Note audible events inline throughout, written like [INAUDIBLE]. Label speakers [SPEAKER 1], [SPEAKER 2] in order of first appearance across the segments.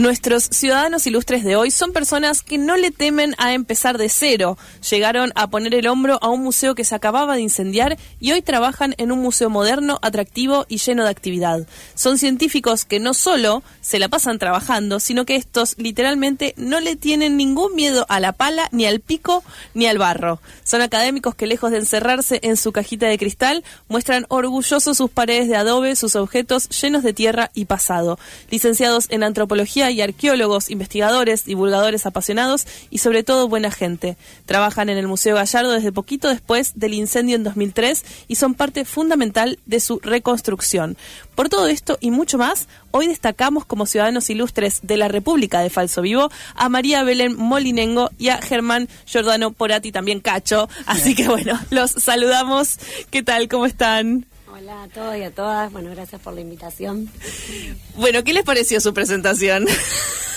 [SPEAKER 1] Nuestros ciudadanos ilustres de hoy son personas que no le temen a empezar de cero. Llegaron a poner el hombro a un museo que se acababa de incendiar y hoy trabajan en un museo moderno, atractivo y lleno de actividad. Son científicos que no solo se la pasan trabajando, sino que estos literalmente no le tienen ningún miedo a la pala, ni al pico, ni al barro. Son académicos que lejos de encerrarse en su cajita de cristal, muestran orgullosos sus paredes de adobe, sus objetos llenos de tierra y pasado. Licenciados en antropología, y arqueólogos, investigadores, divulgadores apasionados y sobre todo buena gente. Trabajan en el Museo Gallardo desde poquito después del incendio en 2003 y son parte fundamental de su reconstrucción. Por todo esto y mucho más, hoy destacamos como ciudadanos ilustres de la República de Falso Vivo a María Belén Molinengo y a Germán Giordano Porati, también Cacho. Así que bueno, los saludamos. ¿Qué tal? ¿Cómo están?
[SPEAKER 2] Hola a todos y a todas. Bueno, gracias por la invitación.
[SPEAKER 1] Bueno, ¿qué les pareció su presentación?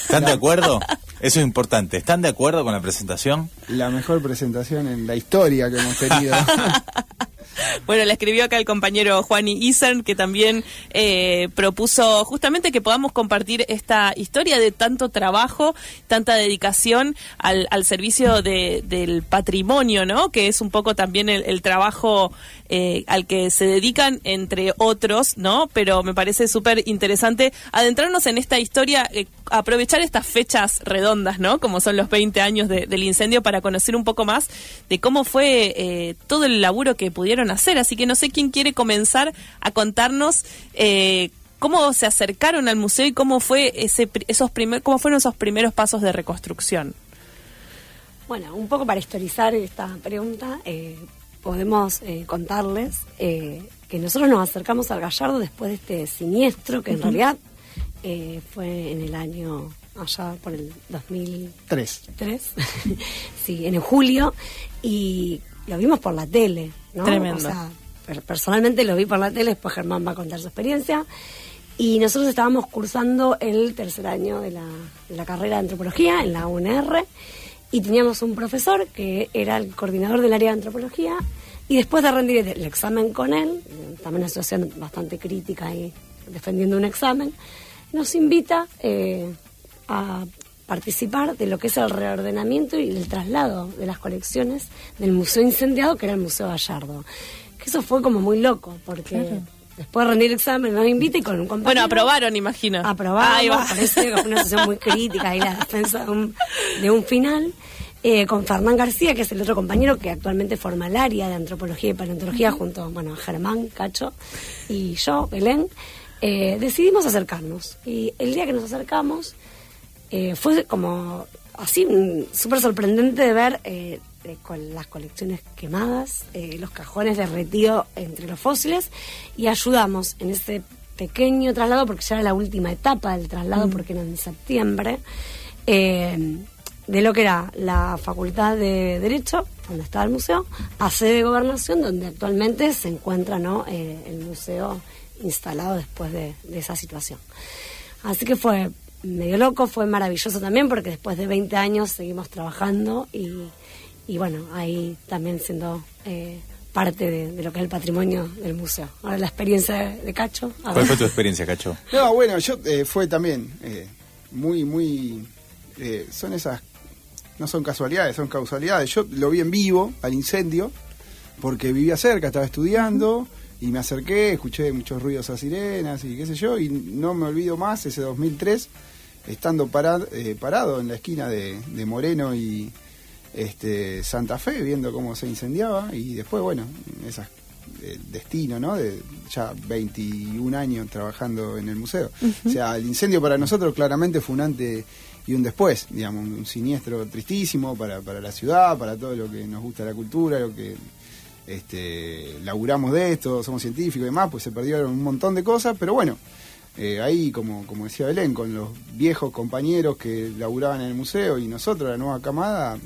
[SPEAKER 3] ¿Están de acuerdo? Eso es importante. ¿Están de acuerdo con la presentación?
[SPEAKER 4] La mejor presentación en la historia que hemos tenido. [LAUGHS] [LAUGHS]
[SPEAKER 1] Bueno, le escribió acá el compañero Juani Isern, que también eh, propuso justamente que podamos compartir esta historia de tanto trabajo, tanta dedicación al, servicio del patrimonio, ¿no? Que es un poco también el, trabajo eh, al que se dedican, entre otros, ¿no? Pero me parece súper interesante adentrarnos en esta historia, eh, aprovechar estas fechas redondas, ¿no? Como son los 20 años del incendio para conocer un poco más de cómo fue todo el laburo que pudieron hacer. Así que no sé quién quiere comenzar a contarnos eh, cómo se acercaron al museo y cómo fue ese, esos primer, cómo fueron esos primeros pasos de reconstrucción.
[SPEAKER 2] Bueno, un poco para historizar esta pregunta, eh, podemos eh, contarles que nosotros nos acercamos al Gallardo después de este siniestro, que en realidad fue en el año allá por el 2003. [LAUGHS] sí, en julio, y lo vimos por la tele.
[SPEAKER 1] Tremendo.
[SPEAKER 2] personalmente lo vi por la tele, después Germán va a contar su experiencia. Y nosotros estábamos cursando el tercer año de la, carrera de antropología en la UNR y teníamos un profesor que era el coordinador del área de antropología y después de rendir el examen con él, también una situación bastante crítica y defendiendo un examen, nos invita eh, a participar de lo que es el reordenamiento y el traslado de las colecciones del museo incendiado, que era el Museo Gallardo. Que eso fue como muy loco, porque después de rendir el examen nos invita y con un compañero...
[SPEAKER 1] Bueno, aprobaron, imagino.
[SPEAKER 2] Aprobaron, parece que fue una sesión muy crítica y la defensa de un, final. Eh, con Fernán García, que es el otro compañero que actualmente forma el área de antropología y paleontología, junto bueno, a Germán, Cacho y yo, Belén, eh, decidimos acercarnos. Y el día que nos acercamos, eh, fue como así súper sorprendente de ver eh, con las colecciones quemadas, eh, los cajones derretidos entre los fósiles y ayudamos en ese pequeño traslado, porque ya era la última etapa del traslado, mm. porque era en septiembre, de lo que era la Facultad de Derecho, donde estaba el museo, a sede de gobernación, donde actualmente se encuentra ¿no? el museo instalado después de, de esa situación. Así que fue medio loco, fue maravilloso también porque después de 20 años seguimos trabajando y, y bueno, ahí también siendo eh, parte de, lo que es el patrimonio del museo. Ahora la experiencia de, Cacho.
[SPEAKER 3] ¿Cuál fue tu experiencia, Cacho?
[SPEAKER 4] No, bueno, yo eh, fue también eh, muy, muy... son esas, no son casualidades, son causalidades. Yo lo vi en vivo al incendio porque vivía cerca, estaba estudiando. Y me acerqué, escuché muchos ruidos a sirenas y qué sé yo, y no me olvido más ese 2003 estando eh, parado en la esquina de, Moreno y este, Santa Fe, viendo cómo se incendiaba, y después, bueno, esas el destino, ¿no? De ya 21 años trabajando en el museo. O sea, el incendio para nosotros claramente fue un antes y un después, digamos, un siniestro tristísimo para, para la ciudad, para todo lo que nos gusta la cultura, lo que este, laburamos de esto, somos científicos y demás, pues se perdieron un montón de cosas, pero bueno, eh, ahí, como, como decía Belén, con los viejos compañeros que laburaban en el museo y nosotros, la nueva camada,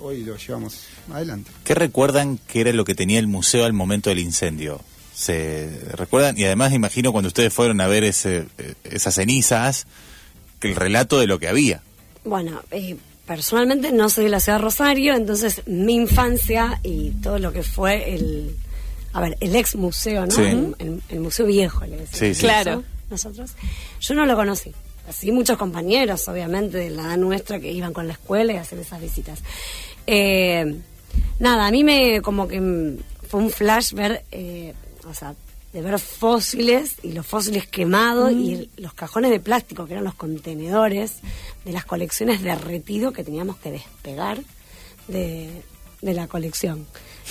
[SPEAKER 4] hoy lo llevamos adelante.
[SPEAKER 3] ¿Qué recuerdan que era lo que tenía el museo al momento del incendio? se recuerdan y además imagino cuando ustedes fueron a ver ese, eh, esas cenizas, que el relato de lo que había.
[SPEAKER 2] Bueno, eh, personalmente no soy de la ciudad de Rosario, entonces mi infancia y todo lo que fue el, a ver, el ex museo, ¿no?
[SPEAKER 3] Sí.
[SPEAKER 2] El, museo viejo, le decimos.
[SPEAKER 3] Sí, sí.
[SPEAKER 1] Claro.
[SPEAKER 2] Nosotros, yo no lo conocí. Así muchos compañeros, obviamente, de la edad nuestra que iban con la escuela y hacer esas visitas. Eh, nada, a mí me como que mm, fue un flash ver, eh, o sea, de ver fósiles y los fósiles quemados y el- los cajones de plástico que eran los contenedores de las colecciones derretidos que teníamos que despegar de, de la colección.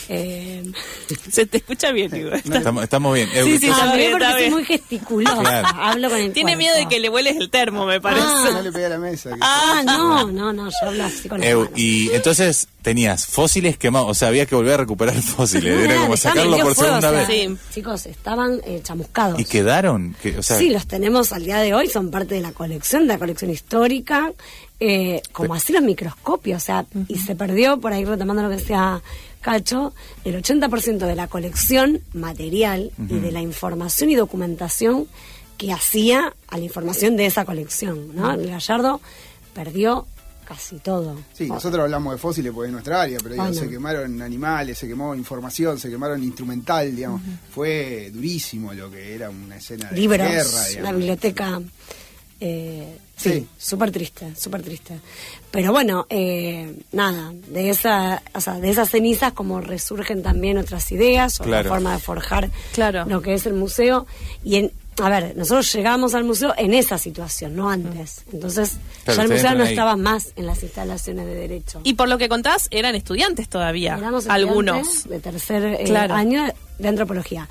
[SPEAKER 2] Eh, [LAUGHS]
[SPEAKER 1] Se te escucha bien, digo.
[SPEAKER 3] Estamos, estamos bien.
[SPEAKER 1] Sí, sí,
[SPEAKER 2] ah,
[SPEAKER 1] bien,
[SPEAKER 2] porque soy
[SPEAKER 1] bien.
[SPEAKER 2] muy gesticulosa,
[SPEAKER 3] Claro.
[SPEAKER 2] hablo con el
[SPEAKER 1] Tiene
[SPEAKER 2] cuerpo.
[SPEAKER 1] miedo de que le hueles el termo, me parece.
[SPEAKER 2] Ah.
[SPEAKER 4] No le pegué a la mesa. que-
[SPEAKER 2] Ah, no, no, no, yo hablo así con manos.
[SPEAKER 3] y entonces tenías fósiles quemados, o sea, había que volver a recuperar [LAUGHS] fósiles, era como sacarlo por
[SPEAKER 2] fuego,
[SPEAKER 3] segunda
[SPEAKER 2] o sea,
[SPEAKER 3] vez.
[SPEAKER 1] Sí.
[SPEAKER 2] Chicos, estaban eh, chamuscados.
[SPEAKER 3] Y quedaron, que, o sea,
[SPEAKER 2] sí, los tenemos al día de hoy, son parte de la colección, de la colección histórica, eh, como así los microscopios, o sea, y se perdió, por ahí retomando lo que decía Cacho, el 80% de la colección material y de la información y documentación que hacía a la información de esa colección, ¿no? El Gallardo perdió casi todo.
[SPEAKER 4] Sí, nosotros hablamos de fósiles porque es nuestra área, pero digo,
[SPEAKER 2] Bueno.
[SPEAKER 4] se quemaron animales, se quemó información, se quemaron instrumental, digamos. Fue durísimo lo que era una escena de
[SPEAKER 2] libros,
[SPEAKER 4] guerra,
[SPEAKER 2] la
[SPEAKER 4] digamos.
[SPEAKER 2] biblioteca. Eh, sí,
[SPEAKER 4] Sí.
[SPEAKER 2] súper triste, súper triste. Pero bueno, eh, nada, de esa, o sea, de esas cenizas como resurgen también otras ideas, otra
[SPEAKER 3] Claro.
[SPEAKER 2] forma de forjar
[SPEAKER 1] Claro.
[SPEAKER 2] lo que es el museo. Y en, a ver, nosotros llegamos al museo en esa situación, no antes. Entonces,
[SPEAKER 3] Claro,
[SPEAKER 2] ya el museo no
[SPEAKER 3] ahí.
[SPEAKER 2] estaba más en las instalaciones de derecho.
[SPEAKER 1] Y por lo que contás, eran estudiantes todavía.
[SPEAKER 2] Éramos
[SPEAKER 1] algunos.
[SPEAKER 2] estudiantes de tercer eh,
[SPEAKER 1] Claro.
[SPEAKER 2] año de antropología.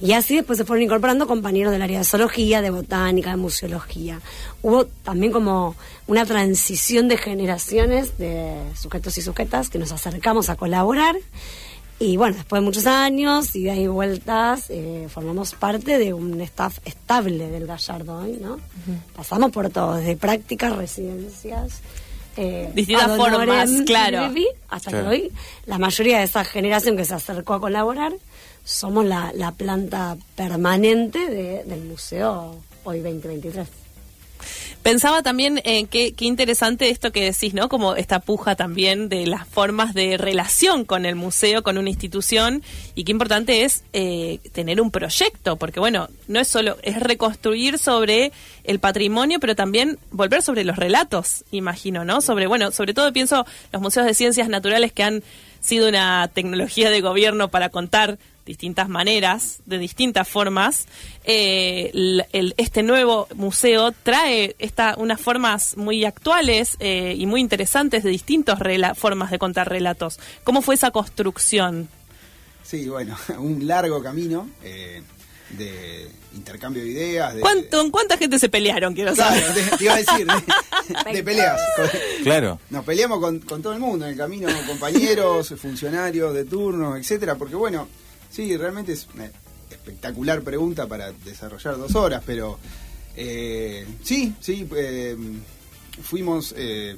[SPEAKER 2] Y así después se fueron incorporando compañeros del área de zoología, de botánica, de museología. Hubo también como una transición de generaciones de sujetos y sujetas que nos acercamos a colaborar. Y bueno, después de muchos años y de ahí vueltas, eh, formamos parte de un staff estable del Gallardo hoy, ¿no? Pasamos por todo, desde prácticas, residencias, eh,
[SPEAKER 1] Distintas formas, claro.
[SPEAKER 2] vivi, hasta
[SPEAKER 3] Claro.
[SPEAKER 2] que hoy la mayoría de esa generación que se acercó a colaborar somos la, la planta permanente de- del museo hoy 2023.
[SPEAKER 1] Pensaba también en qué, qué interesante esto que decís, ¿no? Como esta puja también de las formas de relación con el museo, con una institución, y qué importante es eh, tener un proyecto, porque bueno, no es solo, es reconstruir sobre el patrimonio, pero también volver sobre los relatos, imagino, ¿no? Sobre, bueno, sobre todo pienso los museos de ciencias naturales que han sido una tecnología de gobierno para contar distintas maneras, de distintas formas. Eh, el- el- este nuevo museo trae esta, unas formas muy actuales eh, y muy interesantes de distintas formas de contar relatos. ¿Cómo fue esa construcción?
[SPEAKER 4] Sí, bueno, [LAUGHS] un largo camino eh, de intercambio de ideas. De,
[SPEAKER 1] ¿Cuánto, ¿en ¿Cuánta gente se pelearon? Quiero saber.
[SPEAKER 4] Claro, te, te iba a decir, de, [LAUGHS] de peleas.
[SPEAKER 3] claro.
[SPEAKER 4] Nos peleamos con, con todo el mundo en el camino, compañeros, funcionarios de turno, etcétera, porque bueno, sí, realmente es una espectacular pregunta para desarrollar dos horas, pero eh, sí, sí, eh, fuimos eh,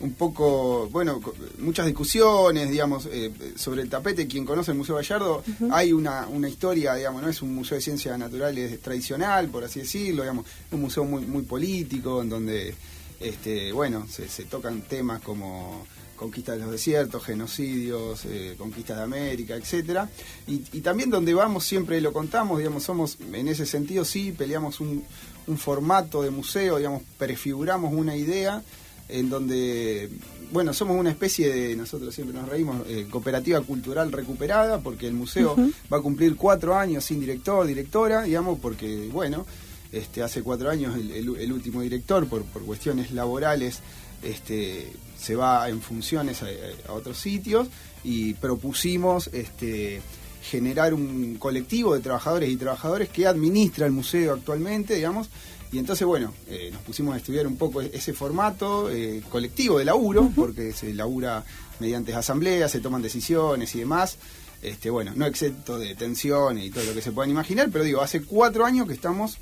[SPEAKER 4] un poco, bueno, muchas discusiones, digamos, eh, sobre el tapete. Quien conoce el Museo Gallardo, hay una, una historia, digamos, no es un museo de ciencias naturales tradicional, por así decirlo, digamos, un museo muy, muy político, en donde, este, bueno, se, se tocan temas como conquista de los desiertos, genocidios, eh, conquista de América, etcétera, y, y también donde vamos siempre lo contamos, digamos, somos en ese sentido sí peleamos un, un formato de museo, digamos, prefiguramos una idea en donde, bueno, somos una especie de, nosotros siempre nos reímos, eh, cooperativa cultural recuperada, porque el museo va a cumplir cuatro años sin director, directora, digamos, porque, bueno, este, hace cuatro años el, el- el último director, por, por cuestiones laborales, este, se va en funciones a, a otros sitios y propusimos este, generar un colectivo de trabajadores y trabajadores que administra el museo actualmente, digamos, y entonces, bueno, eh, nos pusimos a estudiar un poco ese formato eh, colectivo de laburo, porque se labura mediante asambleas, se toman decisiones y demás. Este, bueno, no excepto de tensiones y todo lo que se puedan imaginar, pero digo, hace cuatro años que estamos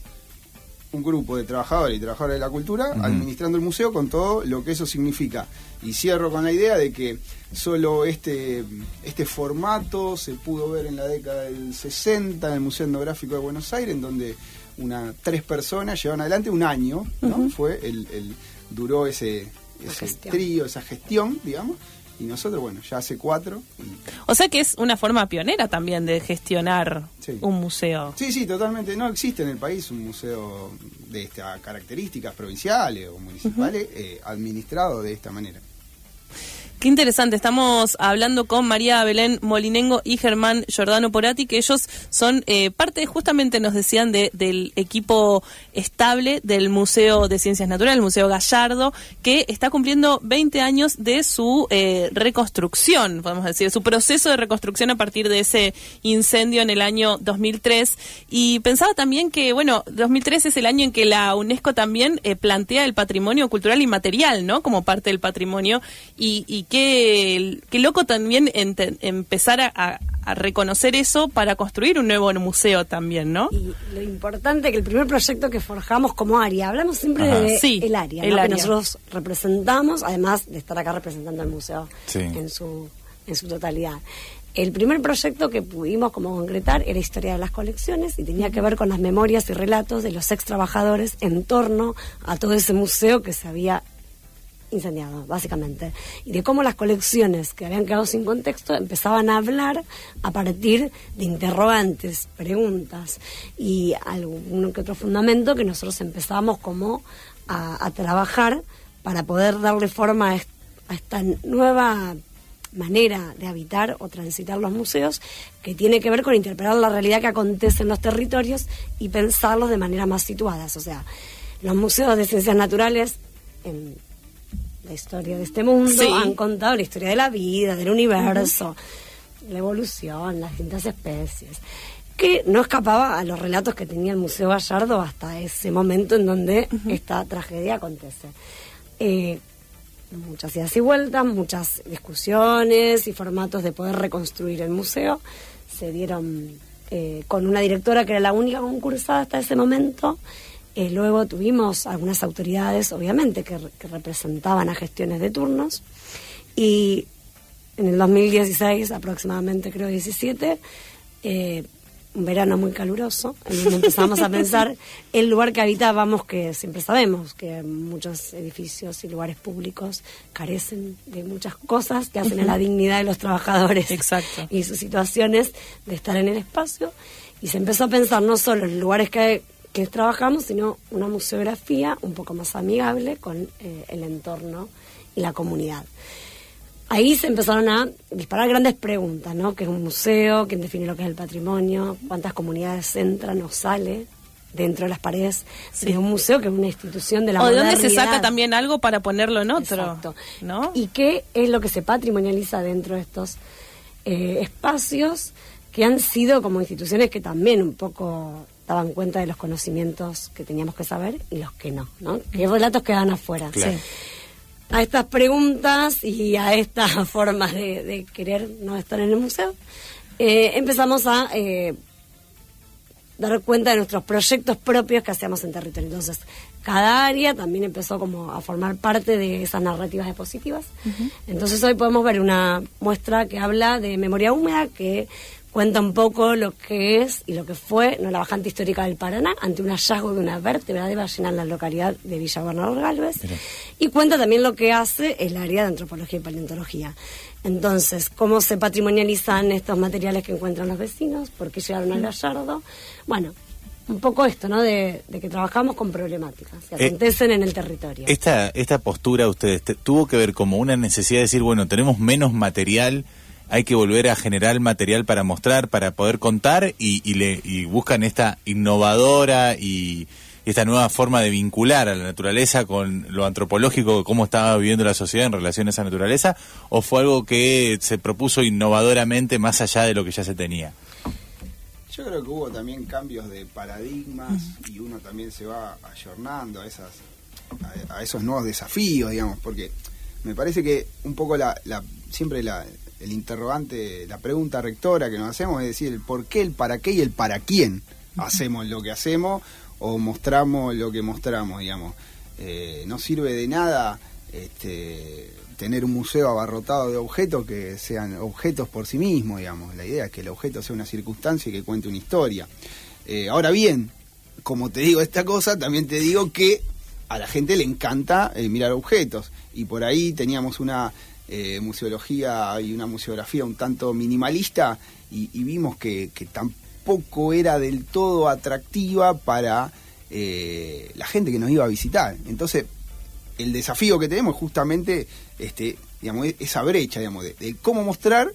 [SPEAKER 4] un grupo de trabajadores y trabajadoras de la cultura administrando el museo con todo lo que eso significa. Y cierro con la idea de que solo este, este formato se pudo ver en la década del 60 en el Museo Etnográfico de Buenos Aires, en donde una, tres personas llevan adelante un año, ¿no? Fue el, el, duró ese, ese trío, esa gestión, digamos, y nosotros, bueno, ya hace cuatro.
[SPEAKER 1] O sea que es una forma pionera también de gestionar un museo.
[SPEAKER 4] Sí, sí, totalmente. No existe en el país un museo de estas características provinciales o municipales eh, administrado de esta manera.
[SPEAKER 1] Qué interesante, estamos hablando con María Belén Molinengo y Germán Giordano Porati, que ellos son eh, parte, justamente nos decían, de, del equipo estable del Museo de Ciencias Naturales, el Museo Gallardo, que está cumpliendo 20 años de su eh, reconstrucción, podemos decir, su proceso de reconstrucción a partir de ese incendio en el año 2003. Y pensaba también que, bueno, 2003 es el año en que la UNESCO también eh, plantea el patrimonio cultural inmaterial, ¿no? Como parte del patrimonio y, y qué, loco también empezar a, reconocer eso para construir un nuevo museo también, ¿no?
[SPEAKER 2] Y lo importante que el primer proyecto que forjamos como área, hablamos siempre de el área, que nosotros representamos, además de estar acá representando el museo en su en su totalidad. El primer proyecto que pudimos como concretar era Historia de las Colecciones y tenía que ver con las memorias y relatos de los ex trabajadores en torno a todo ese museo que se había incendiado, básicamente, y de cómo las colecciones que habían quedado sin contexto empezaban a hablar a partir de interrogantes, preguntas y algún que otro fundamento que nosotros empezábamos como a, trabajar para poder darle forma a, esta nueva manera de habitar o transitar los museos que tiene que ver con interpretar la realidad que acontece en los territorios y pensarlos de manera más situadas. O sea, los museos de ciencias naturales en la historia de este mundo, han contado la historia de la vida, del universo, la evolución, las distintas especies, que no escapaba a los relatos que tenía el Museo Gallardo hasta ese momento en donde esta tragedia acontece. Eh, muchas idas y vueltas, muchas discusiones y formatos de poder reconstruir el museo se dieron eh, con una directora que era la única concursada hasta ese momento eh, luego tuvimos algunas autoridades, obviamente, que, representaban a gestiones de turnos. Y en el 2016, aproximadamente creo 17, eh, un verano muy caluroso, en donde [LAUGHS] empezamos a pensar el lugar que habitábamos, que siempre sabemos que muchos edificios y lugares públicos carecen de muchas cosas que hacen a la dignidad de los trabajadores
[SPEAKER 1] Exacto.
[SPEAKER 2] y sus situaciones de estar en el espacio. Y se empezó a pensar no solo en lugares que que trabajamos, sino una museografía un poco más amigable con eh, el entorno y la comunidad. Ahí se empezaron a disparar grandes preguntas, ¿no? ¿Qué es un museo? ¿Quién define lo que es el patrimonio? ¿Cuántas comunidades entran o sale dentro de las paredes de un museo que es una institución de la
[SPEAKER 1] O de dónde se saca también algo para ponerlo en otro.
[SPEAKER 2] Exacto. ¿no? ¿Y qué es lo que se patrimonializa dentro de estos eh, espacios que han sido como instituciones que también un poco daban cuenta de los conocimientos que teníamos que saber y los que no, ¿no? ¿Qué relatos quedan afuera? A estas preguntas y a estas [LAUGHS] formas de, querer no estar en el museo, eh, empezamos a eh, dar cuenta de nuestros proyectos propios que hacíamos en territorio. Entonces, cada área también empezó como a formar parte de esas narrativas expositivas. Entonces hoy podemos ver una muestra que habla de memoria húmeda, que cuenta un poco lo que es y lo que fue ¿no? la bajante histórica del Paraná ante un hallazgo de una vértebra de ballena en la localidad de Villa Gobernador Galvez y cuenta también lo que hace el área de antropología y paleontología. Entonces, cómo se patrimonializan estos materiales que encuentran los vecinos, por qué llegaron al Gallardo. Bueno, un poco esto, ¿no? De, que trabajamos con problemáticas que eh, acontecen en el territorio.
[SPEAKER 3] Esta, esta postura, ustedes, tuvo que ver como una necesidad de decir, bueno, tenemos menos material hay que volver a generar material para mostrar, para poder contar y, le, buscan esta innovadora y esta nueva forma de vincular a la naturaleza con lo antropológico, cómo estaba viviendo la sociedad en relación a esa naturaleza, o fue algo que se propuso innovadoramente más allá de lo que ya se tenía?
[SPEAKER 4] Yo creo que hubo también cambios de paradigmas y uno también se va ayornando a, esas, esos nuevos desafíos, digamos, porque me parece que un poco la siempre la, el interrogante, la pregunta rectora que nos hacemos es decir, el por qué, el para qué y el para quién hacemos lo que hacemos o mostramos lo que mostramos, digamos. Eh, no sirve de nada este, tener un museo abarrotado de objetos que sean objetos por sí mismos, digamos. La idea es que el objeto sea una circunstancia y que cuente una historia. Eh, ahora bien, como te digo esta cosa, también te digo que a la gente le encanta eh, mirar objetos. Y por ahí teníamos una eh, museología y una museografía un tanto minimalista y, y vimos que, que tampoco era del todo atractiva para eh, la gente que nos iba a visitar. Entonces, el desafío que tenemos es justamente este, digamos, e- esa brecha digamos, de, de cómo mostrar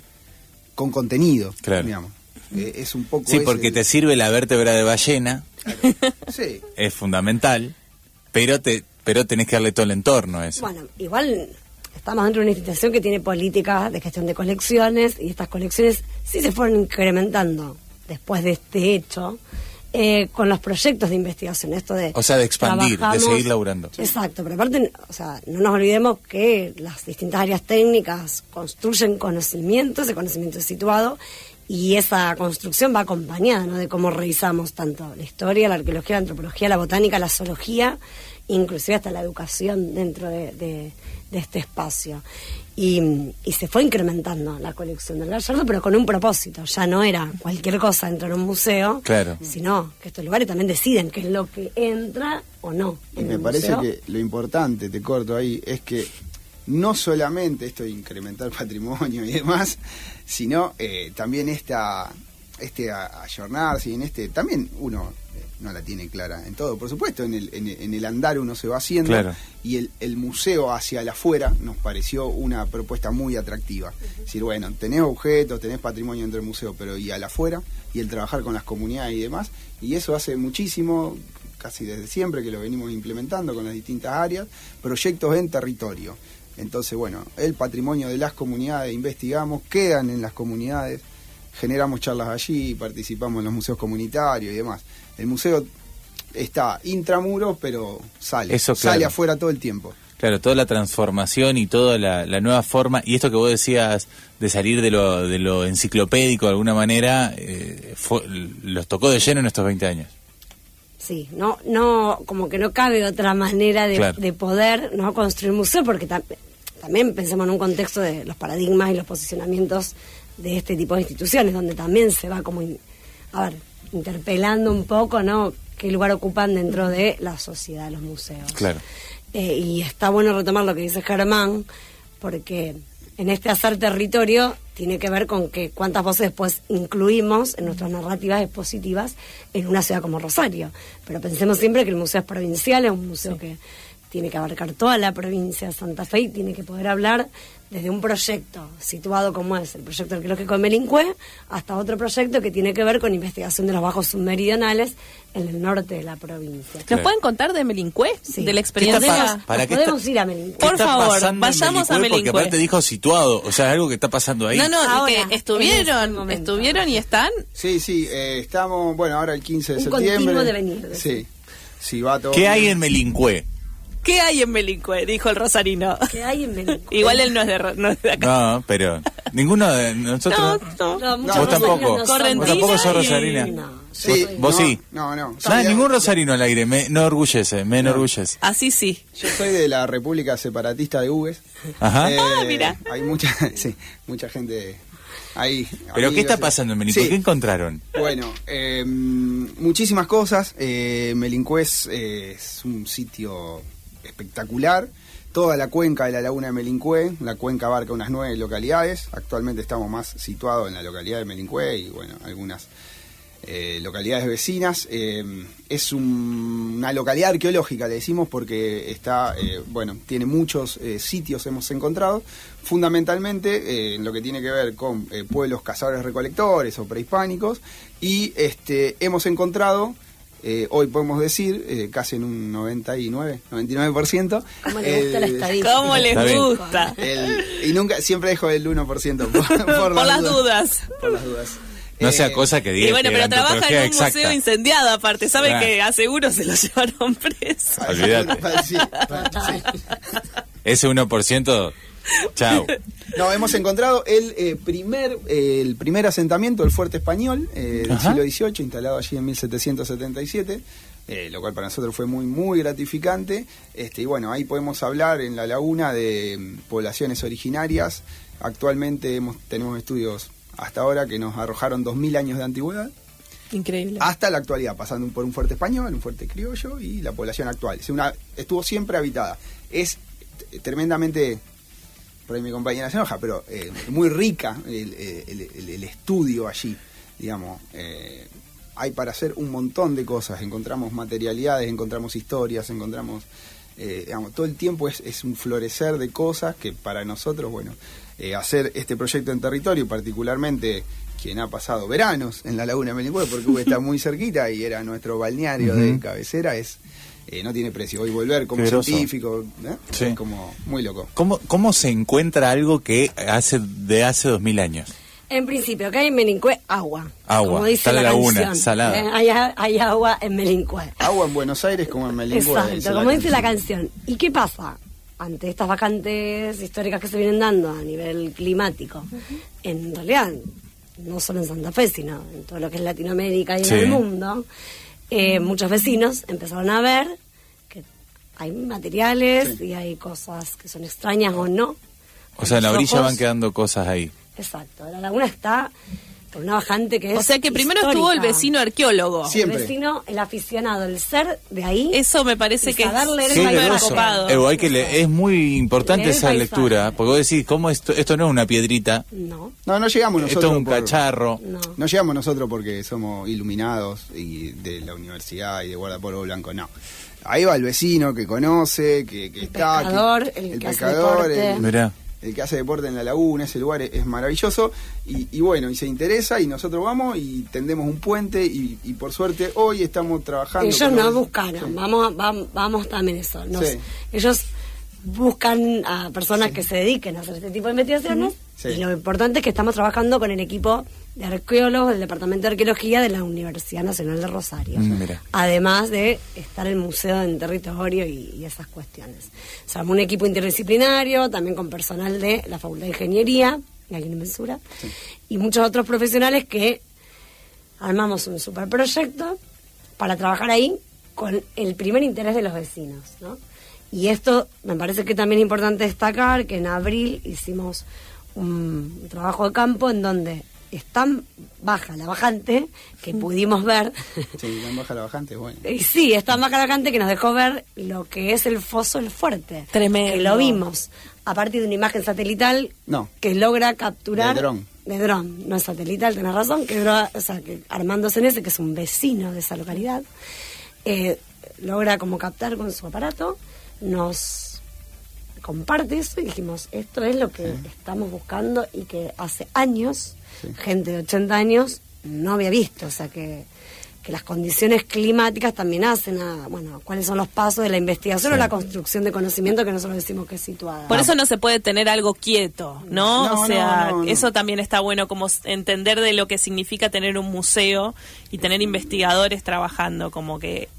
[SPEAKER 4] con contenido.
[SPEAKER 3] Claro.
[SPEAKER 4] Digamos. Eh, es un poco
[SPEAKER 3] Sí,
[SPEAKER 4] ese
[SPEAKER 3] porque
[SPEAKER 4] el-
[SPEAKER 3] te sirve la vértebra de ballena,
[SPEAKER 4] Sí,
[SPEAKER 3] es fundamental, pero te pero tenés que darle todo el entorno a eso.
[SPEAKER 2] Bueno, igual estamos dentro de una institución que tiene políticas de gestión de colecciones y estas colecciones sí se fueron incrementando después de este hecho eh, con los proyectos de investigación. Esto de
[SPEAKER 3] O sea, de expandir, de seguir laburando.
[SPEAKER 2] Exacto, pero aparte, o sea, no nos olvidemos que las distintas áreas técnicas construyen conocimiento, ese conocimiento es situado y esa construcción va acompañada ¿no? de cómo revisamos tanto la historia, la arqueología, la antropología, la botánica, la zoología, inclusive hasta la educación dentro de, de- de este espacio. Y, y se fue incrementando la colección del Gallardo, pero con un propósito. Ya no era cualquier cosa dentro de un museo,
[SPEAKER 3] Claro.
[SPEAKER 2] sino que estos lugares también deciden qué es lo que entra o no.
[SPEAKER 4] Y me parece
[SPEAKER 2] museo.
[SPEAKER 4] que lo importante, te corto ahí, es que no solamente esto de incrementar [LAUGHS] patrimonio y demás, sino eh, también esta, este a- ayornarse y en este, también uno eh, no la tiene clara en todo, por supuesto, en el, en el, en el andar uno se va haciendo
[SPEAKER 3] Claro.
[SPEAKER 4] y el, el museo hacia el afuera nos pareció una propuesta muy atractiva. Es decir, bueno, tenés objetos, tenés patrimonio dentro del museo, pero y al afuera, y el trabajar con las comunidades y demás, y eso hace muchísimo, casi desde siempre que lo venimos implementando con las distintas áreas, proyectos en territorio. Entonces, bueno, el patrimonio de las comunidades investigamos, quedan en las comunidades, generamos charlas allí, participamos en los museos comunitarios y demás. El museo está intramuros, pero sale,
[SPEAKER 3] Eso,
[SPEAKER 4] sale afuera todo el tiempo.
[SPEAKER 3] Claro, toda la transformación y toda la, la nueva forma, y esto que vos decías de salir de lo, de lo enciclopédico de alguna manera, eh, fue- los tocó de lleno en estos 20 años.
[SPEAKER 2] Sí, no, no, como que no cabe otra manera de,
[SPEAKER 3] Claro.
[SPEAKER 2] de poder no construir museo, porque tam- también pensemos en un contexto de los paradigmas y los posicionamientos de este tipo de instituciones, donde también se va como, in- a ver, interpelando un poco, ¿no? qué lugar ocupan dentro de la sociedad los museos.
[SPEAKER 3] Claro.
[SPEAKER 2] Eh, y está bueno retomar lo que dice Germán, porque en este hacer territorio tiene que ver con que cuántas voces después incluimos en nuestras narrativas expositivas en una ciudad como Rosario. Pero pensemos siempre que el museo es provincial, es un museo que tiene que abarcar toda la provincia de Santa Fe y tiene que poder hablar desde un proyecto situado como es el proyecto arqueológico de Melincue hasta otro proyecto que tiene que ver con investigación de los bajos submeridionales en el norte de la provincia.
[SPEAKER 1] ¿Nos
[SPEAKER 3] Claro.
[SPEAKER 1] pueden contar de Melincue?
[SPEAKER 2] Sí.
[SPEAKER 1] De la
[SPEAKER 3] ¿Qué está
[SPEAKER 1] experiencia.
[SPEAKER 2] Podemos,
[SPEAKER 3] ¿Para qué
[SPEAKER 2] podemos
[SPEAKER 3] está-
[SPEAKER 2] ir a Melincue.
[SPEAKER 1] Por favor, vayamos a
[SPEAKER 3] Porque
[SPEAKER 1] Melincue.
[SPEAKER 3] aparte dijo situado, o sea, algo que está pasando ahí.
[SPEAKER 1] No, no,
[SPEAKER 2] Ahora,
[SPEAKER 1] que
[SPEAKER 2] en este
[SPEAKER 1] estuvieron, estuvieron y están.
[SPEAKER 4] Sí, sí, eh, estamos, bueno, ahora el 15 de
[SPEAKER 2] Un
[SPEAKER 4] septiembre.
[SPEAKER 2] continuo devenir,
[SPEAKER 4] Sí, sí, va todo
[SPEAKER 3] ¿Qué hay
[SPEAKER 4] bien.
[SPEAKER 3] en Melincue?
[SPEAKER 1] ¿Qué hay en Melincue? Dijo el rosarino.
[SPEAKER 2] ¿Qué hay en Melincue?
[SPEAKER 1] Igual él no es de, Ro- no es de acá.
[SPEAKER 3] No, pero ninguno de
[SPEAKER 1] No,
[SPEAKER 3] nosotros...
[SPEAKER 1] no.
[SPEAKER 2] No, muchos
[SPEAKER 3] vos tampoco.
[SPEAKER 2] no
[SPEAKER 3] Vos tampoco sos
[SPEAKER 1] y-
[SPEAKER 3] rosarina.
[SPEAKER 2] No,
[SPEAKER 4] Sí,
[SPEAKER 3] Vos
[SPEAKER 4] no,
[SPEAKER 3] sí.
[SPEAKER 4] No, no.
[SPEAKER 3] Nada, ningún rosarino al aire, me, no orgullece, me enorgullece.
[SPEAKER 1] Así sí.
[SPEAKER 4] Yo soy de la República Separatista de Ugues.
[SPEAKER 3] Ajá.
[SPEAKER 4] Eh,
[SPEAKER 1] Ah, mira.
[SPEAKER 4] Hay mucha, [LAUGHS] sí, mucha gente ahí.
[SPEAKER 3] ¿Pero qué está pasando en Melincue?
[SPEAKER 4] Sí.
[SPEAKER 3] ¿Qué encontraron?
[SPEAKER 4] Bueno, eh, muchísimas cosas. Eh, Melincue es, eh, es un sitio espectacular. Toda la cuenca de la laguna de Melincue, la cuenca abarca unas nueve localidades. Actualmente estamos más situados en la localidad de Melincue y bueno, algunas eh, localidades vecinas. Eh, es un- una localidad arqueológica, le decimos, porque está, eh, bueno, tiene muchos sitios hemos encontrado, fundamentalmente en lo que tiene que ver con pueblos cazadores recolectores o prehispánicos, y este hemos encontrado. Eh, hoy podemos decir, eh, casi en un 99, 99%.
[SPEAKER 2] ¿Cómo le gusta la
[SPEAKER 4] el-
[SPEAKER 2] estadística?
[SPEAKER 1] ¿Cómo les gusta?
[SPEAKER 4] el- y nunca, siempre dejo el 1% por, por [LAUGHS]
[SPEAKER 1] Por las dudas.
[SPEAKER 4] Por las dudas.
[SPEAKER 3] No
[SPEAKER 4] Eh,
[SPEAKER 3] sea cosa que diga
[SPEAKER 1] Y bueno, pero
[SPEAKER 3] la
[SPEAKER 1] trabaja en un
[SPEAKER 3] exacta.
[SPEAKER 1] museo incendiado aparte. ¿Sabe
[SPEAKER 3] Claro.
[SPEAKER 1] que a seguro se lo [LAUGHS] llevaron preso?
[SPEAKER 3] Olvídate.
[SPEAKER 4] Sí, sí.
[SPEAKER 3] Ese 1%, chao.
[SPEAKER 4] No, hemos encontrado el eh, primer eh, el primer asentamiento del fuerte español eh, del
[SPEAKER 3] Ajá.
[SPEAKER 4] siglo XVIII, instalado allí en 1777. eh, lo cual para nosotros fue muy, muy gratificante. Este, y bueno, ahí podemos hablar en la laguna de mm, poblaciones originarias. Actualmente hemos, tenemos estudios hasta ahora que nos arrojaron 2.000 años de antigüedad
[SPEAKER 1] Increíble.
[SPEAKER 4] hasta la actualidad, pasando por un fuerte español, un fuerte criollo y la población actual. Es una, estuvo siempre habitada. Es tremendamente, por ahí mi compañera se enoja, pero eh, muy rica el, el- el- el estudio allí, digamos. eh, hay para hacer un montón de cosas. Encontramos materialidades, encontramos historias, encontramos... eh, digamos, todo el tiempo es, es un florecer de cosas que para nosotros, bueno, hacer este proyecto en territorio, particularmente quien ha pasado veranos en la laguna de Melincue, porque está muy cerquita y era nuestro balneario de
[SPEAKER 3] Ujú.
[SPEAKER 4] cabecera, es eh, no tiene precio. Hoy volver como científico, ¿eh?
[SPEAKER 3] Sí.
[SPEAKER 4] es como muy loco.
[SPEAKER 3] ¿Cómo, ¿Cómo se encuentra algo que hace de hace dos mil años?
[SPEAKER 2] En principio, acá hay en Melincue agua.
[SPEAKER 3] Agua,
[SPEAKER 2] Como dice
[SPEAKER 3] está la
[SPEAKER 2] la,
[SPEAKER 3] laguna,
[SPEAKER 2] canción.
[SPEAKER 3] salada.
[SPEAKER 2] Eh, Hay, hay agua en Melincue.
[SPEAKER 4] Agua en Buenos Aires como en Melincue.
[SPEAKER 2] Exacto,
[SPEAKER 4] dice
[SPEAKER 2] como dice la
[SPEAKER 4] canción.
[SPEAKER 2] ¿Y qué pasa? Ante estas vacantes históricas que se vienen dando a nivel climático, en realidad, no solo en Santa Fe, sino en todo lo que es Latinoamérica y
[SPEAKER 3] Sí.
[SPEAKER 2] en el mundo, eh, muchos vecinos empezaron a ver que hay materiales
[SPEAKER 4] Sí.
[SPEAKER 2] y hay cosas que son extrañas o no.
[SPEAKER 3] O sea, en la orilla
[SPEAKER 2] ojos-
[SPEAKER 3] van quedando cosas ahí.
[SPEAKER 2] Exacto, la laguna está por una bajante que es.
[SPEAKER 1] O sea que primero estuvo el vecino arqueólogo.
[SPEAKER 4] Siempre.
[SPEAKER 2] El vecino, el aficionado, el ser de ahí.
[SPEAKER 1] Eso me parece que es
[SPEAKER 2] el
[SPEAKER 1] súper
[SPEAKER 2] paisaje.
[SPEAKER 1] copado.
[SPEAKER 3] Hay que le- es muy importante
[SPEAKER 2] Leer el
[SPEAKER 3] esa
[SPEAKER 2] paisaje.
[SPEAKER 3] lectura, porque vos decís, ¿cómo esto, esto no es una piedrita?
[SPEAKER 2] No,
[SPEAKER 4] No, no llegamos nosotros.
[SPEAKER 3] Esto es un
[SPEAKER 4] por-
[SPEAKER 3] cacharro.
[SPEAKER 2] no.
[SPEAKER 4] No llegamos nosotros porque somos iluminados y de la universidad y de guardapolvo blanco, no. Ahí va el vecino que conoce, que, que está. que-
[SPEAKER 2] pescador, el que hace
[SPEAKER 4] pescador,
[SPEAKER 2] deporte.
[SPEAKER 4] el-
[SPEAKER 3] Mirá.
[SPEAKER 4] El que hace deporte en la laguna, ese lugar es, es maravilloso. Y, y bueno, y se interesa y nosotros vamos y tendemos un puente y, y por suerte hoy estamos trabajando.
[SPEAKER 2] Ellos no
[SPEAKER 4] los-
[SPEAKER 2] buscaron,
[SPEAKER 4] Sí.
[SPEAKER 2] vamos, vam- vamos también eso. nos-
[SPEAKER 4] Sí.
[SPEAKER 2] Ellos buscan a personas que se dediquen a hacer este tipo de investigaciones
[SPEAKER 4] Sí.
[SPEAKER 2] y lo importante es que estamos trabajando con el equipo de arqueólogos del Departamento de Arqueología de la Universidad Nacional de Rosario.
[SPEAKER 3] Mm, mira.
[SPEAKER 2] Además de estar el museo en territorio y, y esas cuestiones. Se armó un equipo interdisciplinario, también con personal de la Facultad de Ingeniería, en Mensura, y muchos otros profesionales que armamos un superproyecto para trabajar ahí con el primer interés de los vecinos, ¿no? Y esto me parece que también es importante destacar que en abril hicimos un trabajo de campo en donde es tan baja la bajante que pudimos ver
[SPEAKER 4] Sí, la baja la bajante, bueno.
[SPEAKER 2] y sí, es tan baja la bajante que nos dejó ver lo que es el foso el fuerte.
[SPEAKER 1] Tremendo.
[SPEAKER 2] Que lo vimos a partir de una imagen satelital
[SPEAKER 4] No.
[SPEAKER 2] que logra capturar.
[SPEAKER 4] De dron.
[SPEAKER 2] De dron, no es satelital, tenés razón. Que, dro- o sea, que Armando Senese, que es un vecino de esa localidad, eh, logra como captar con su aparato, nos comparte eso y dijimos, esto es lo que estamos buscando y que hace años,
[SPEAKER 4] Sí.
[SPEAKER 2] gente de 80 años, no había visto. O sea que, que las condiciones climáticas también hacen a, bueno, cuáles son los pasos de la investigación o la construcción de conocimiento que nosotros decimos que es situada.
[SPEAKER 1] Por eso no se puede tener algo quieto, ¿no?
[SPEAKER 4] No,
[SPEAKER 1] o sea,
[SPEAKER 4] no, no, no.
[SPEAKER 1] eso también está bueno como entender de lo que significa tener un museo y tener investigadores trabajando, como que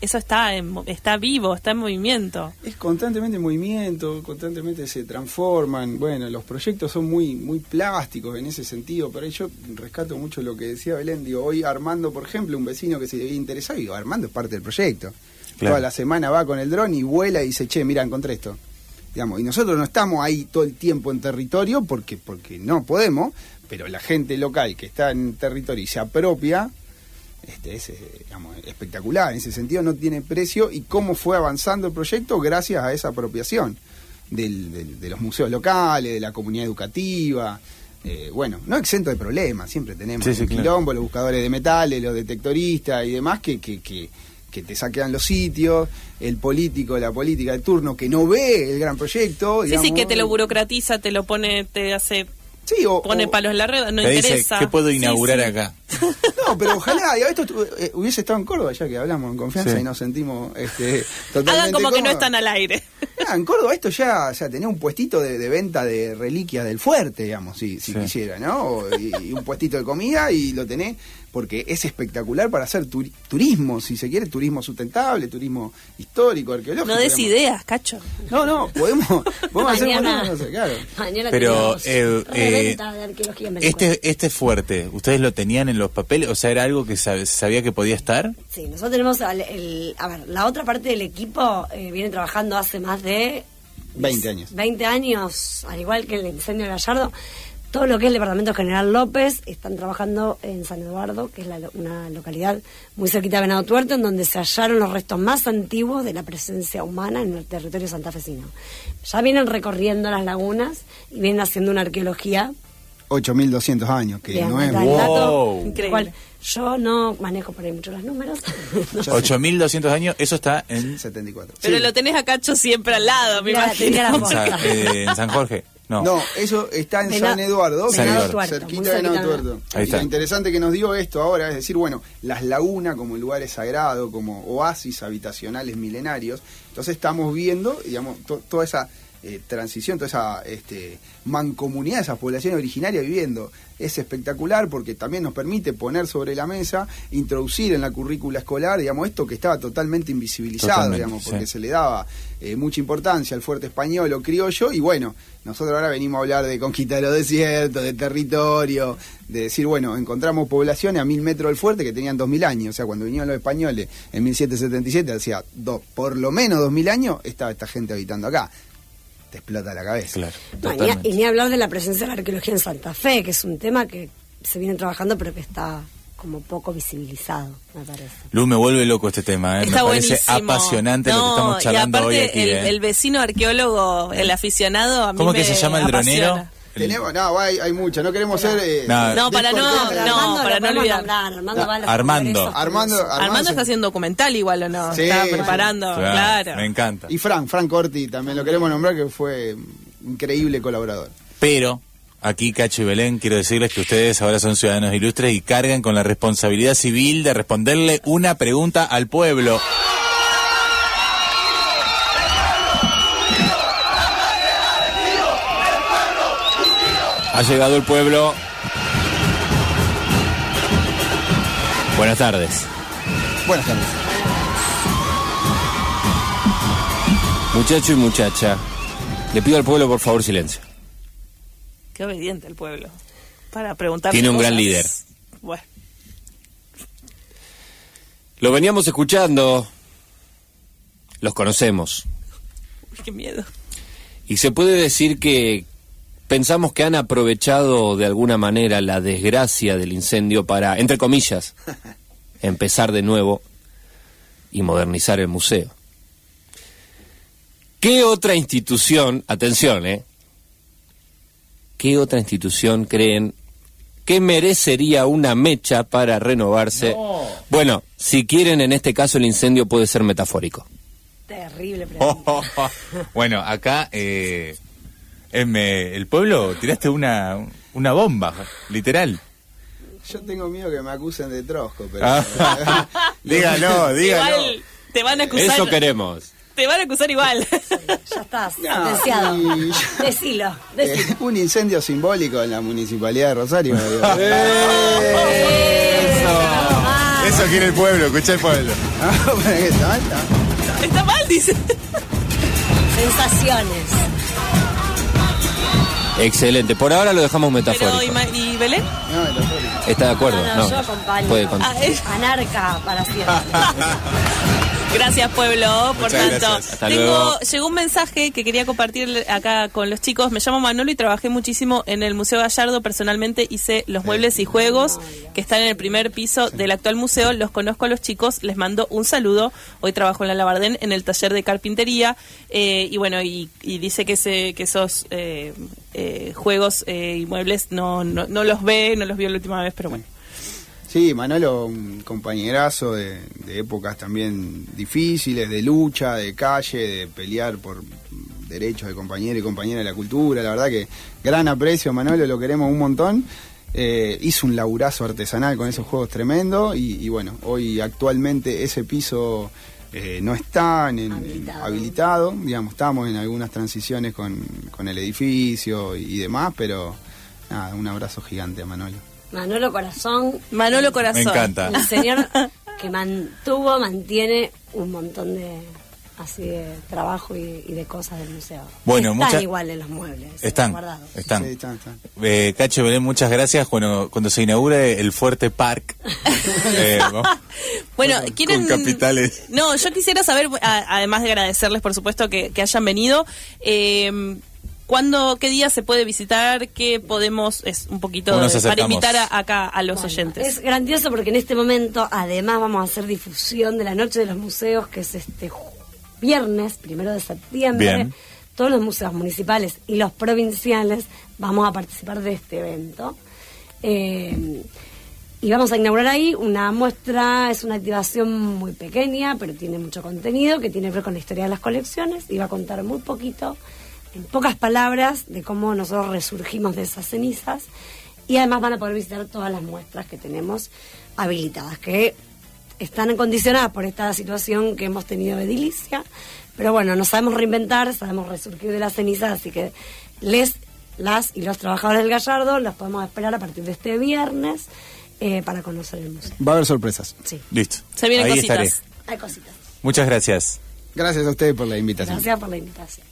[SPEAKER 1] eso está en mo- está vivo, está en movimiento.
[SPEAKER 4] Es constantemente en movimiento, constantemente se transforman. Bueno, los proyectos son muy muy plásticos en ese sentido, pero ahí yo rescato mucho lo que decía Belén. Digo, hoy Armando, por ejemplo, un vecino que se había interesado, digo, Armando es parte del proyecto.
[SPEAKER 3] Claro.
[SPEAKER 4] Toda la semana va con el dron y vuela y dice, che, mira, encontré esto. Digamos, y nosotros no estamos ahí todo el tiempo en territorio porque, porque no podemos, pero la gente local que está en territorio y se apropia, este, es eh, digamos, espectacular. En ese sentido no tiene precio y cómo fue avanzando el proyecto gracias a esa apropiación del- del- de los museos locales, de la comunidad educativa. Eh, bueno, no exento de problemas, siempre tenemos
[SPEAKER 3] Sí, sí, claro.
[SPEAKER 4] quilombo, los buscadores de metales, los detectoristas y demás que, que, que, que te saquean los sitios, el político, la política de turno que no ve el gran proyecto.
[SPEAKER 1] Sí, sí,
[SPEAKER 4] digamos,
[SPEAKER 1] que te lo burocratiza, te lo pone, te hace,
[SPEAKER 4] Sí, o-
[SPEAKER 1] pone
[SPEAKER 4] o-
[SPEAKER 1] palos en la red, no
[SPEAKER 3] Te dice,
[SPEAKER 1] interesa.
[SPEAKER 3] ¿qué puedo
[SPEAKER 1] Sí,
[SPEAKER 3] inaugurar
[SPEAKER 1] sí.
[SPEAKER 3] acá? [LAUGHS]
[SPEAKER 4] No, pero ojalá, y esto tu- eh, hubiese estado en Córdoba ya que hablamos en confianza
[SPEAKER 3] Sí.
[SPEAKER 4] y nos sentimos este, totalmente [LAUGHS]
[SPEAKER 1] Hagan como que no están al aire. [LAUGHS]
[SPEAKER 4] Ah, en Córdoba esto ya, o sea, tenía un puestito de, de venta de reliquias del fuerte, digamos, si, si
[SPEAKER 3] Sí.
[SPEAKER 4] quisiera, ¿no? O- y, y un puestito de comida y lo tenés porque es espectacular para hacer turi- turismo, si se quiere, turismo sustentable, turismo histórico, arqueológico.
[SPEAKER 1] No des
[SPEAKER 4] digamos.
[SPEAKER 1] ideas, cacho.
[SPEAKER 4] No, no, podemos, podemos hacer
[SPEAKER 2] Mañana-
[SPEAKER 4] no sé, claro.
[SPEAKER 2] Mañana
[SPEAKER 3] Pero, eh,
[SPEAKER 2] reventa de arqueología en Venezuela.
[SPEAKER 3] Este, este fuerte, ¿ustedes lo tenían en los papeles? O sea, ¿era algo que sab- sabía que podía estar?
[SPEAKER 2] Sí, nosotros tenemos, al- el, a ver, la otra parte del equipo eh, viene trabajando hace más de
[SPEAKER 4] 20 años.
[SPEAKER 2] 20 años, al igual que el incendio de Gallardo. Todo lo que es el Departamento General López están trabajando en San Eduardo, que es la una localidad muy cerquita de Venado Tuerto, en donde se hallaron los restos más antiguos de la presencia humana en el territorio santafesino. Ya vienen recorriendo las lagunas y vienen haciendo una arqueología
[SPEAKER 4] 8.200 años, que
[SPEAKER 2] Bien,
[SPEAKER 4] no es...
[SPEAKER 3] Wow.
[SPEAKER 1] Increíble.
[SPEAKER 2] yo no manejo por ahí mucho los números. [LAUGHS]
[SPEAKER 4] Ya sé.
[SPEAKER 3] 8.200 años, eso está en,
[SPEAKER 4] 74.
[SPEAKER 1] Pero
[SPEAKER 4] Sí.
[SPEAKER 1] lo tenés a Cacho siempre al lado, me
[SPEAKER 2] Mira, tenía la
[SPEAKER 1] imagino.
[SPEAKER 3] en Sa- eh, en San Jorge. No.
[SPEAKER 4] No, eso está en San Eduardo,
[SPEAKER 3] San Eduardo.
[SPEAKER 2] Tuerto,
[SPEAKER 4] cerquita de Venado. Tuerto.
[SPEAKER 3] Ahí
[SPEAKER 4] Y
[SPEAKER 3] está.
[SPEAKER 4] lo interesante que nos dio esto ahora es decir, bueno, las lagunas como lugares sagrados, como oasis habitacionales milenarios. Entonces estamos viendo, digamos, to- toda esa eh, transición, toda esa este, mancomunidad, esa población originaria viviendo. Es espectacular porque también nos permite poner sobre la mesa, introducir en la currícula escolar, digamos, esto que estaba totalmente invisibilizado,
[SPEAKER 3] Totalmente,
[SPEAKER 4] digamos, porque
[SPEAKER 3] sí.
[SPEAKER 4] se le daba eh, mucha importancia al fuerte español o criollo y bueno, nosotros ahora venimos a hablar de conquista de los desiertos, de territorio, de decir, bueno, encontramos poblaciones a mil metros del fuerte que tenían dos mil años, o sea, cuando vinieron los españoles en 1777, hacía dos, por lo menos dos mil años, estaba esta gente habitando acá. Te explota la cabeza.
[SPEAKER 3] Claro,
[SPEAKER 2] No, ni a- y ni hablar de la presencia de la arqueología en Santa Fe, que es un tema que se viene trabajando pero que está como poco visibilizado, me parece.
[SPEAKER 3] Lu, me vuelve loco este tema, ¿eh?
[SPEAKER 1] Está
[SPEAKER 3] me parece
[SPEAKER 1] buenísimo.
[SPEAKER 3] apasionante lo que estamos charlando
[SPEAKER 1] y aparte,
[SPEAKER 3] hoy aquí.
[SPEAKER 1] el,
[SPEAKER 3] ¿eh?
[SPEAKER 1] el vecino arqueólogo, el aficionado, a mí
[SPEAKER 3] ¿Cómo
[SPEAKER 1] me
[SPEAKER 3] que se llama el
[SPEAKER 1] apasiona.
[SPEAKER 3] dronero?
[SPEAKER 4] Tenemos, no, hay, hay mucho, no queremos ser... eh,
[SPEAKER 3] No.
[SPEAKER 1] No, para no- no, para no olvidar.
[SPEAKER 2] nombrar, Armando, los
[SPEAKER 3] Armando.
[SPEAKER 4] Armando, Armando,
[SPEAKER 1] Armando
[SPEAKER 4] se-
[SPEAKER 1] está haciendo documental igual o no,
[SPEAKER 4] Sí,
[SPEAKER 1] está
[SPEAKER 4] sí.
[SPEAKER 1] preparando,
[SPEAKER 3] Claro,
[SPEAKER 1] claro.
[SPEAKER 3] Me encanta.
[SPEAKER 4] Y Frank, Frank Corti también lo queremos nombrar, que fue increíble colaborador.
[SPEAKER 3] Pero aquí Cacho y Belén quiero decirles que ustedes ahora son ciudadanos ilustres y cargan con la responsabilidad civil de responderle una pregunta al pueblo. Ha llegado el pueblo. Buenas tardes.
[SPEAKER 4] Buenas tardes.
[SPEAKER 5] Muchacho y muchacha, le pido al pueblo por favor silencio.
[SPEAKER 1] Qué obediente el pueblo. Para preguntar.
[SPEAKER 5] Tiene un gran líder.
[SPEAKER 1] Bueno,
[SPEAKER 5] Lo veníamos escuchando, los conocemos,
[SPEAKER 1] qué miedo.
[SPEAKER 5] y se puede decir que pensamos que han aprovechado de alguna manera la desgracia del incendio para, entre comillas, [LAUGHS] empezar de nuevo y modernizar el museo. ¿Qué otra institución, atención, eh? ¿Qué otra institución creen que merecería una mecha para renovarse? Bueno, si quieren, en este caso el incendio puede ser metafórico.
[SPEAKER 2] Terrible pregunta.
[SPEAKER 3] Oh, oh, oh. Bueno, acá eh, en me- el pueblo tiraste una, una bomba, literal.
[SPEAKER 4] Yo tengo miedo que me acusen de trosco, pero...
[SPEAKER 3] Ah. dígalo, [LAUGHS] dígalo.
[SPEAKER 1] Igual te van a acusar.
[SPEAKER 5] Eso queremos.
[SPEAKER 1] Te van a acusar igual.
[SPEAKER 2] Ya estás,
[SPEAKER 4] No,
[SPEAKER 2] sentenciado.
[SPEAKER 4] y-
[SPEAKER 2] Decilo,
[SPEAKER 4] Eh,
[SPEAKER 2] decilo.
[SPEAKER 4] un incendio simbólico en la municipalidad de Rosario. digo.
[SPEAKER 3] Eso quiere el pueblo, escucha el pueblo.
[SPEAKER 4] Ah, [LAUGHS] Está
[SPEAKER 1] mal, dice.
[SPEAKER 2] Sensaciones.
[SPEAKER 5] Excelente. Por ahora lo dejamos
[SPEAKER 1] Pero,
[SPEAKER 5] metafórico.
[SPEAKER 1] ¿y, Ma- y Belén?
[SPEAKER 4] No, metafórico.
[SPEAKER 5] ¿Está de acuerdo?
[SPEAKER 2] No, no, yo acompaño.
[SPEAKER 5] Puede con-
[SPEAKER 1] Ah, es-
[SPEAKER 2] Anarca para siempre. [LAUGHS]
[SPEAKER 1] Gracias, pueblo, por
[SPEAKER 3] Muchas
[SPEAKER 1] tanto. Tengo,
[SPEAKER 5] luego.
[SPEAKER 1] llegó un mensaje que quería compartir acá con los chicos. Me llamo Manolo y trabajé muchísimo en el Museo Gallardo. Personalmente hice los muebles y juegos que están en el primer piso del actual museo. Los conozco a los chicos, les mando un saludo. Hoy trabajo en la Labardén en el taller de carpintería. eh, y bueno, y, y dice que, se, que esos eh, eh, juegos eh, y muebles no, no, no los ve, no los vio la última vez, pero bueno.
[SPEAKER 4] Sí, Manolo, un compañerazo de, de épocas también difíciles, de lucha, de calle, de pelear por derechos de compañero y compañera de la cultura. La verdad que gran aprecio, Manolo, lo queremos un montón. Eh, hizo un laburazo artesanal con esos juegos tremendo y, y bueno, hoy actualmente ese piso eh, no está en, en-
[SPEAKER 2] Habilitado.
[SPEAKER 4] habilitado. Digamos, estamos en algunas transiciones con, con el edificio y, y demás, pero nada, un abrazo gigante a Manolo.
[SPEAKER 2] Manolo Corazón,
[SPEAKER 1] Manolo Corazón.
[SPEAKER 3] Me encanta.
[SPEAKER 2] el señor [LAUGHS] que mantuvo, mantiene un montón de así de trabajo y, y de cosas del museo.
[SPEAKER 3] Bueno,
[SPEAKER 2] están
[SPEAKER 3] mucha-
[SPEAKER 2] igual en los muebles.
[SPEAKER 3] Están,
[SPEAKER 2] guardados.
[SPEAKER 3] están.
[SPEAKER 4] Sí, están, están.
[SPEAKER 3] Eh, Cacho Belén, muchas gracias. Bueno, cuando se inaugure el Fuerte Park, [LAUGHS] eh,
[SPEAKER 1] Bueno,
[SPEAKER 3] con
[SPEAKER 1] quieren.
[SPEAKER 3] capitales.
[SPEAKER 1] No, yo quisiera saber, a- además de agradecerles, por supuesto, que, que hayan venido. Eh, ¿Cuándo, qué día se puede visitar? ¿Qué podemos, es un poquito
[SPEAKER 3] ¿Cómo nos
[SPEAKER 1] de- para invitar a- acá a los
[SPEAKER 2] Bueno,
[SPEAKER 1] oyentes?
[SPEAKER 2] Es grandioso porque en este momento además vamos a hacer difusión de la Noche de los Museos, que es este viernes, primero de septiembre.
[SPEAKER 3] Bien.
[SPEAKER 2] Todos los museos municipales y los provinciales vamos a participar de este evento. Eh, y vamos a inaugurar ahí una muestra, es una activación muy pequeña, pero tiene mucho contenido, que tiene que ver con la historia de las colecciones y va a contar muy poquito, en pocas palabras, de cómo nosotros resurgimos de esas cenizas. Y además van a poder visitar todas las muestras que tenemos habilitadas, que están condicionadas por esta situación que hemos tenido de edilicia. Pero bueno, nos sabemos reinventar, sabemos resurgir de las cenizas, así que les, las y los trabajadores del Gallardo los podemos esperar a partir de este viernes eh, para conocer el museo.
[SPEAKER 4] Va a haber sorpresas.
[SPEAKER 2] Sí,
[SPEAKER 3] Listo.
[SPEAKER 1] Se vienen
[SPEAKER 3] Ahí
[SPEAKER 1] cositas.
[SPEAKER 3] estaré.
[SPEAKER 2] hay cositas.
[SPEAKER 3] Muchas gracias.
[SPEAKER 4] Gracias a ustedes por la invitación.
[SPEAKER 2] Gracias por la invitación.